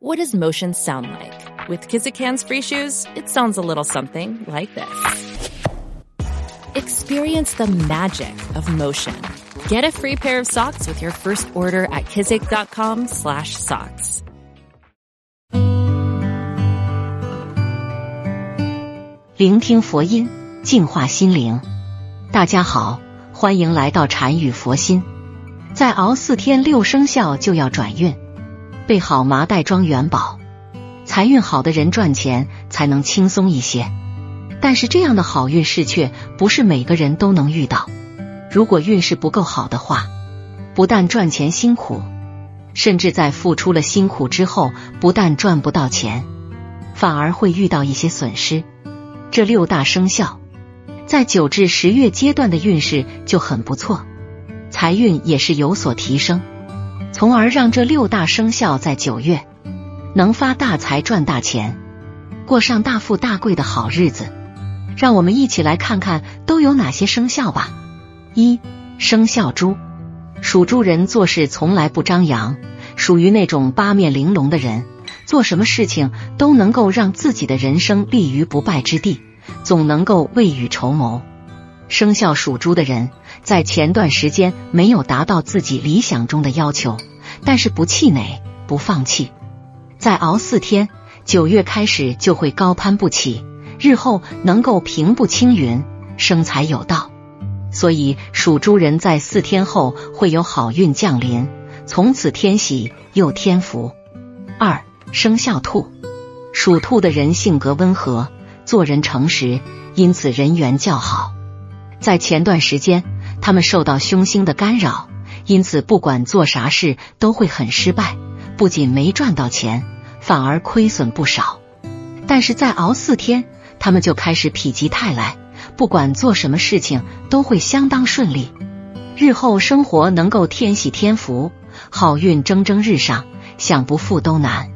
What does motion sound like? With Kizikans free shoes, it sounds a little something like this. Experience the magic of motion. Get a free pair of socks with your first order at kizik.com/socks. 聆听佛音，净化心灵。大家好，欢迎来到禅语佛心。再熬四天，六生肖就要转运。 备好麻袋装元宝，财运好的人赚钱才能轻松一些。但是这样的好运势却不是每个人都能遇到。如果运势不够好的话，不但赚钱辛苦，甚至在付出了辛苦之后，不但赚不到钱，反而会遇到一些损失。这六大生肖在九至十月阶段的运势就很不错，财运也是有所提升。从而让这六大生肖在九月能发大财、赚大钱，过上大富大贵的好日子。让我们一起来看看都有哪些生肖吧。一生肖猪，属猪人做事从来不张扬，属于那种八面玲珑的人，做什么事情都能够让自己的人生立于不败之地，总能够未雨绸缪。生肖属猪的人。在前段时间没有达到自己理想中的要求，但是不气馁，不放弃，再熬四天，九月开始就会高攀不起，日后能够平步青云，生财有道。所以属猪人在四天后会有好运降临，从此天喜又添福。二生肖兔，属兔的人性格温和，做人诚实，因此人缘较好。在前段时间。他们受到凶星的干扰，因此不管做啥事都会很失败，不仅没赚到钱，反而亏损不少。但是再熬四天，他们就开始否极泰来，不管做什么事情都会相当顺利，日后生活能够天喜天福，好运蒸蒸日上，想不富都难。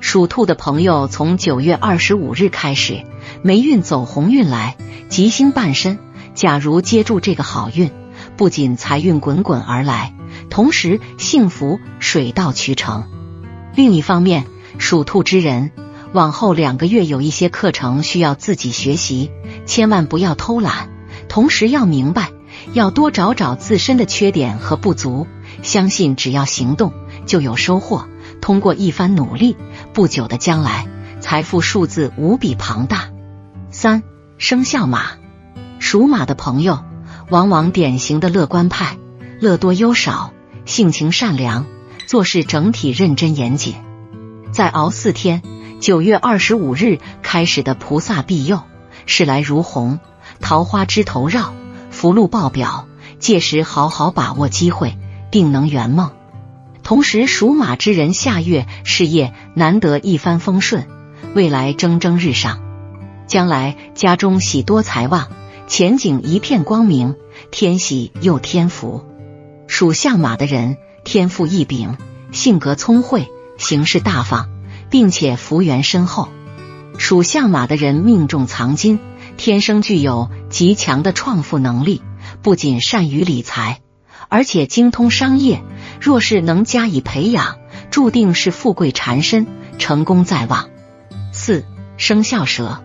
属兔的朋友从九月二十五日开始，霉运走红运来，吉星伴身。假如接住这个好运，不仅财运滚滚而来，同时幸福水到渠成。另一方面，属兔之人往后两个月有一些课程需要自己学习，千万不要偷懒。同时要明白，要多找找自身的缺点和不足，相信只要行动就有收获。通过一番努力，不久的将来，财富数字无比庞大。三生肖马。属马的朋友，往往典型的乐观派，乐多忧少，性情善良，做事整体认真严谨。再熬四天，九月二十五日开始的菩萨庇佑，事来如虹，桃花枝头绕，福禄爆表。届时好好把握机会，定能圆梦。同时，属马之人下月事业难得一帆风顺，未来蒸蒸日上，将来家中喜多财旺。前景一片光明，天喜又天福。属相马的人天赋异禀，性格聪慧，行事大方，并且福缘深厚。属相马的人命中藏金，天生具有极强的创富能力，不仅善于理财，而且精通商业。若是能加以培养，注定是富贵缠身，成功在望。四生肖蛇，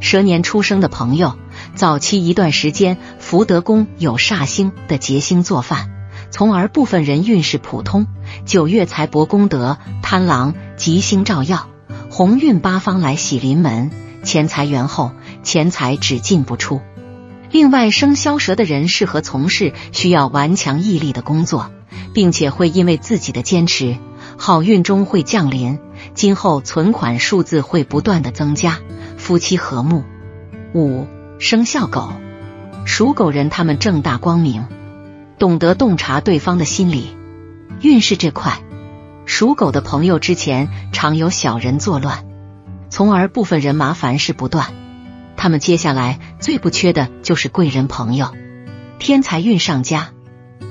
蛇年出生的朋友。早期一段时间，福德宫有煞星的劫星做饭，从而部分人运势普通。九月财帛功德，贪狼吉星照耀，鸿运八方来喜临门，钱财源厚，钱财只进不出。另外，生肖蛇的人适合从事需要顽强毅力的工作，并且会因为自己的坚持，好运中会降临。今后存款数字会不断的增加，夫妻和睦。五。生肖狗，属狗人他们正大光明，懂得洞察对方的心理。运势这块，属狗的朋友之前常有小人作乱，从而部分人麻烦事不断。他们接下来最不缺的就是贵人朋友，天才运上加，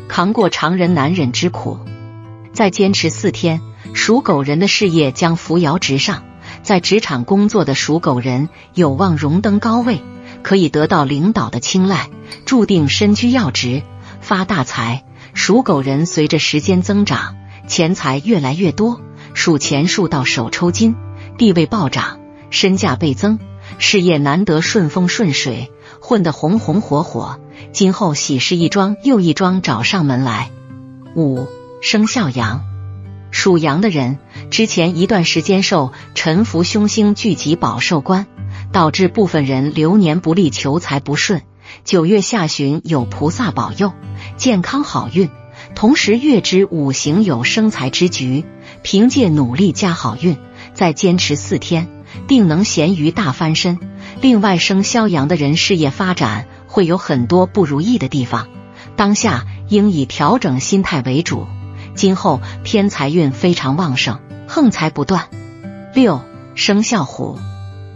扛过常人难忍之苦。再坚持四天，属狗人的事业将扶摇直上，在职场工作的属狗人有望荣登高位。可以得到领导的青睐，注定身居要职，发大财。属狗人随着时间增长，钱财越来越多，数钱数到手抽筋，地位暴涨，身价倍增，事业难得顺风顺水，混得红红火火。今后喜事一桩又一桩找上门来。五生肖羊，属羊的人之前一段时间受沉浮凶星聚集保寿官，导致部分人流年不利，求财不顺。九月下旬有菩萨保佑，健康好运。同时月支五行有生财之局，凭借努力加好运，再坚持四天，定能咸鱼大翻身。另外，生肖羊的人事业发展会有很多不如意的地方，当下应以调整心态为主。今后偏财运非常旺盛，横财不断。六生肖虎，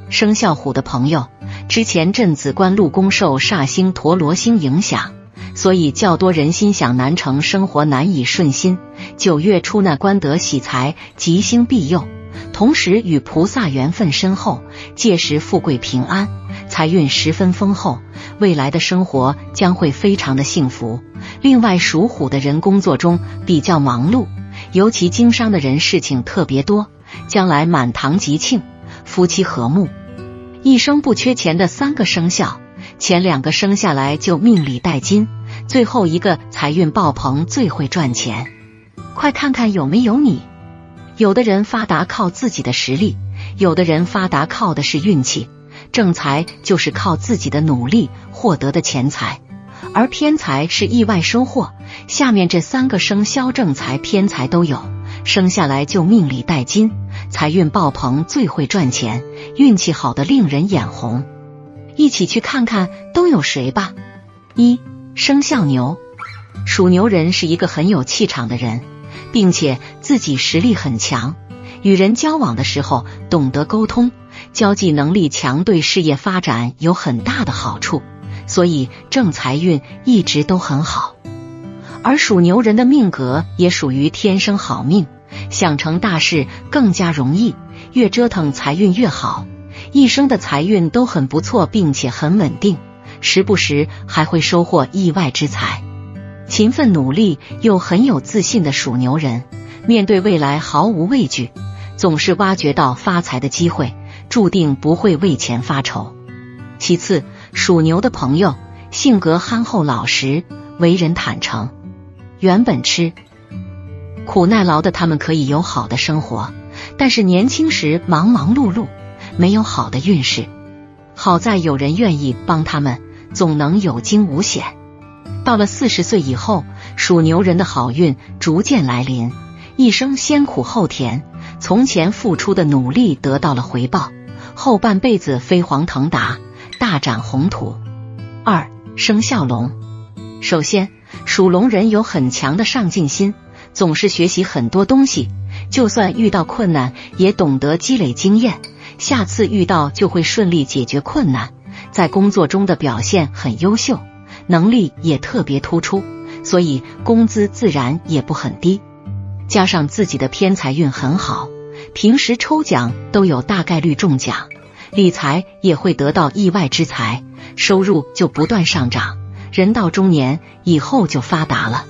生肖虎的朋友，之前镇子官禄宫受煞星陀罗星影响。所以较多人心想难成，生活难以顺心。九月初那官得喜财，吉星庇佑，同时与菩萨缘分深厚，届时富贵平安，财运十分丰厚，未来的生活将会非常的幸福。另外，属虎的人工作中比较忙碌，尤其经商的人事情特别多，将来满堂吉庆，夫妻和睦，一生不缺钱的三个生肖，前两个生下来就命里带金。最后一个财运爆棚，最会赚钱，快看看有没有你。有的人发达靠自己的实力，有的人发达靠的是运气。正财就是靠自己的努力获得的钱财，而偏财是意外收获。下面这三个生肖正财、偏财都有，生下来就命里带金，财运爆棚，最会赚钱，运气好的令人眼红。一起去看看都有谁吧。一。生肖牛，属牛人是一个很有气场的人，并且自己实力很强，与人交往的时候懂得沟通，交际能力强，对事业发展有很大的好处，所以正财运一直都很好。而属牛人的命格也属于天生好命，想成大事更加容易，越折腾财运越好，一生的财运都很不错，并且很稳定。时不时还会收获意外之财，勤奋努力又很有自信的属牛人，面对未来毫无畏惧，总是挖掘到发财的机会，注定不会为钱发愁。其次，属牛的朋友性格憨厚老实，为人坦诚。原本吃苦耐劳的他们可以有好的生活，但是年轻时忙忙碌碌，没有好的运势。好在有人愿意帮他们。总能有惊无险。到了四十岁以后，属牛人的好运逐渐来临，一生先苦后甜，从前付出的努力得到了回报，后半辈子飞黄腾达，大展宏图。二生肖龙，首先属龙人有很强的上进心，总是学习很多东西，就算遇到困难也懂得积累经验，下次遇到就会顺利解决困难。在工作中的表现很优秀，能力也特别突出，所以工资自然也不很低。加上自己的偏财运很好，平时抽奖都有大概率中奖，理财也会得到意外之财，收入就不断上涨。人到中年以后就发达了。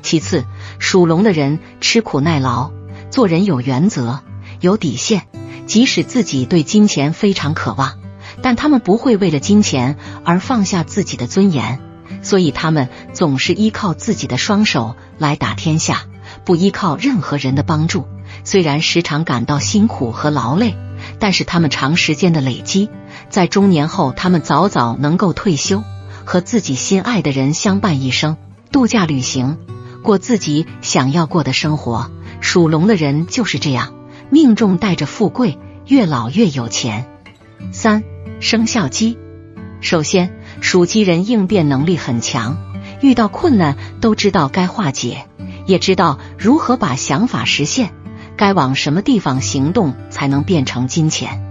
其次，属龙的人吃苦耐劳，做人有原则、有底线，即使自己对金钱非常渴望。但他们不会为了金钱而放下自己的尊严，所以他们总是依靠自己的双手来打天下，不依靠任何人的帮助。虽然时常感到辛苦和劳累，但是他们长时间的累积，在中年后，他们早早能够退休，和自己心爱的人相伴一生，度假旅行，过自己想要过的生活。属龙的人就是这样，命中带着富贵，越老越有钱。三。生肖鸡，首先属鸡人应变能力很强，遇到困难都知道该化解，也知道如何把想法实现，该往什么地方行动才能变成金钱。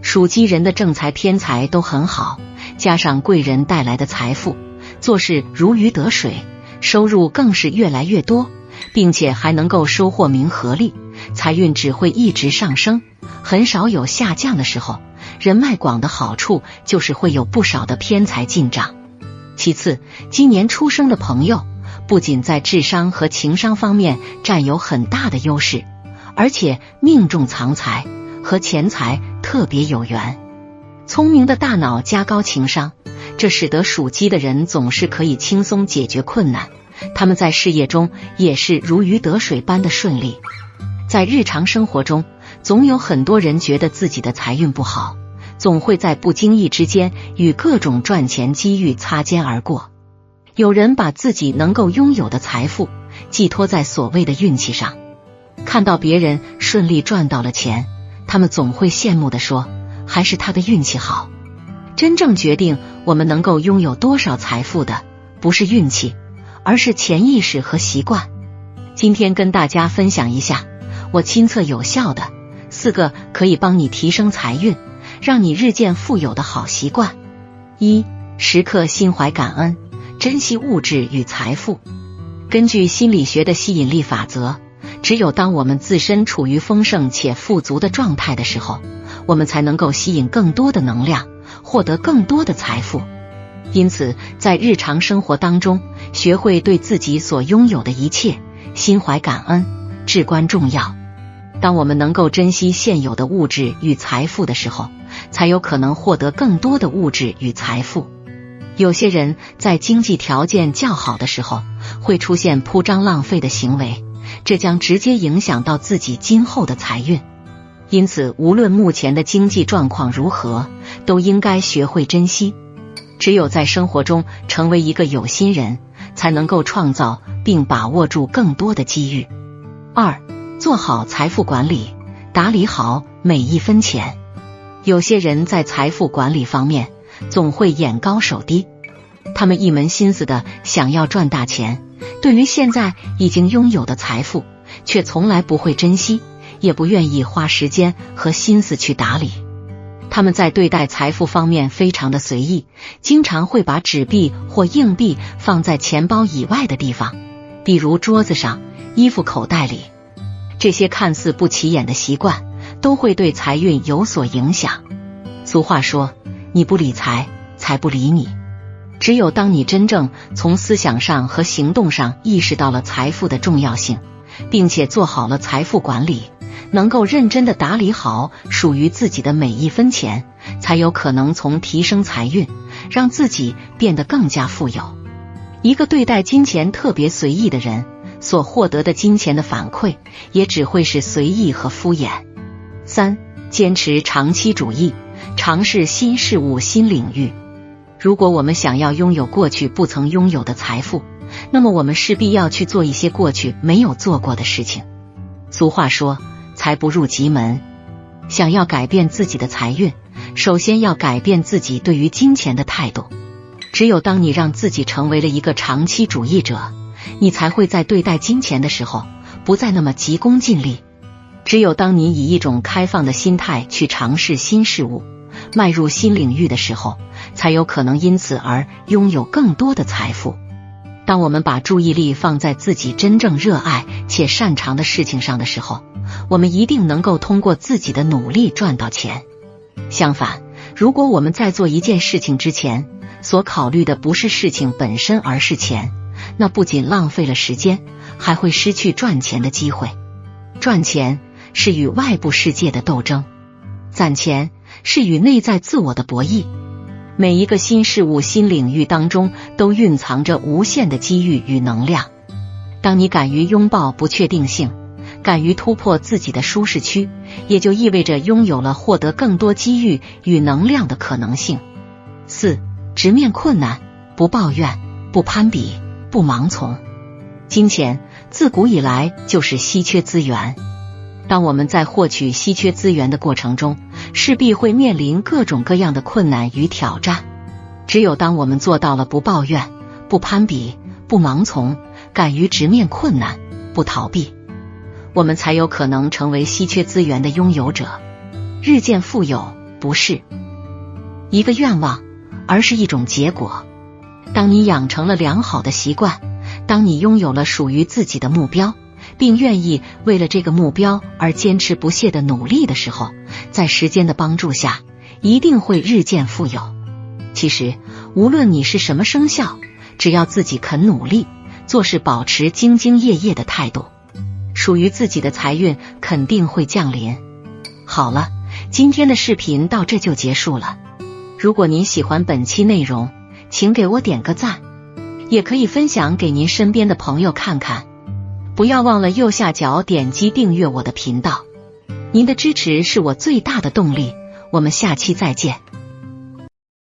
属鸡人的正财偏财都很好，加上贵人带来的财富，做事如鱼得水，收入更是越来越多，并且还能够收获名和利，财运只会一直上升，很少有下降的时候。人脉广的好处就是会有不少的偏财进账。其次，今年出生的朋友不仅在智商和情商方面占有很大的优势，而且命中藏财，和钱财特别有缘。聪明的大脑加高情商，这使得属鸡的人总是可以轻松解决困难。他们在事业中也是如鱼得水般的顺利。在日常生活中，总有很多人觉得自己的财运不好，总会在不经意之间与各种赚钱机遇擦肩而过。有人把自己能够拥有的财富寄托在所谓的运气上，看到别人顺利赚到了钱，他们总会羡慕的说。还是他的运气好。真正决定我们能够拥有多少财富的，不是运气，而是潜意识和习惯。今天跟大家分享一下我亲测有效的四个可以帮你提升财运、让你日渐富有的好习惯。一、时刻心怀感恩，珍惜物质与财富。根据心理学的吸引力法则，只有当我们自身处于丰盛且富足的状态的时候。我们才能够吸引更多的能量，获得更多的财富。因此，在日常生活当中，学会对自己所拥有的一切心怀感恩，至关重要。当我们能够珍惜现有的物质与财富的时候，才有可能获得更多的物质与财富。有些人在经济条件较好的时候，会出现铺张浪费的行为，这将直接影响到自己今后的财运。因此，无论目前的经济状况如何，都应该学会珍惜。只有在生活中成为一个有心人，才能够创造并把握住更多的机遇。二，做好财富管理，打理好每一分钱。有些人在财富管理方面总会眼高手低，他们一门心思的想要赚大钱，对于现在已经拥有的财富，却从来不会珍惜。也不愿意花时间和心思去打理，他们在对待财富方面非常的随意，经常会把纸币或硬币放在钱包以外的地方，比如桌子上、衣服口袋里。这些看似不起眼的习惯，都会对财运有所影响。俗话说：“你不理财，财不理你。”只有当你真正从思想上和行动上意识到了财富的重要性，并且做好了财富管理。能够认真的打理好属于自己的每一分钱，才有可能从提升财运，让自己变得更加富有。一个对待金钱特别随意的人，所获得的金钱的反馈也只会是随意和敷衍。三、坚持长期主义，尝试新事物、新领域。如果我们想要拥有过去不曾拥有的财富，那么我们势必要去做一些过去没有做过的事情。俗话说。财不入急门，想要改变自己的财运，首先要改变自己对于金钱的态度。只有当你让自己成为了一个长期主义者，你才会在对待金钱的时候不再那么急功近利。只有当你以一种开放的心态去尝试新事物、迈入新领域的时候，才有可能因此而拥有更多的财富。当我们把注意力放在自己真正热爱且擅长的事情上的时候，我们一定能够通过自己的努力赚到钱。相反，如果我们在做一件事情之前所考虑的不是事情本身，而是钱，那不仅浪费了时间，还会失去赚钱的机会。赚钱是与外部世界的斗争，攒钱是与内在自我的博弈。每一个新事物、新领域当中，都蕴藏着无限的机遇与能量。当你敢于拥抱不确定性，敢于突破自己的舒适区，也就意味着拥有了获得更多机遇与能量的可能性。四、直面困难，不抱怨，不攀比，不盲从。金钱自古以来就是稀缺资源。当我们在获取稀缺资源的过程中，势必会面临各种各样的困难与挑战。只有当我们做到了不抱怨、不攀比、不盲从，敢于直面困难、不逃避，我们才有可能成为稀缺资源的拥有者，日渐富有。不是一个愿望，而是一种结果。当你养成了良好的习惯，当你拥有了属于自己的目标。并愿意为了这个目标而坚持不懈的努力的时候，在时间的帮助下，一定会日渐富有。其实，无论你是什么生肖，只要自己肯努力，做事保持兢兢业业的态度，属于自己的财运肯定会降临。好了，今天的视频到这就结束了。如果您喜欢本期内容，请给我点个赞，也可以分享给您身边的朋友看看。不要忘了右下角点击订阅我的频道，您的支持是我最大的动力。我们下期再见。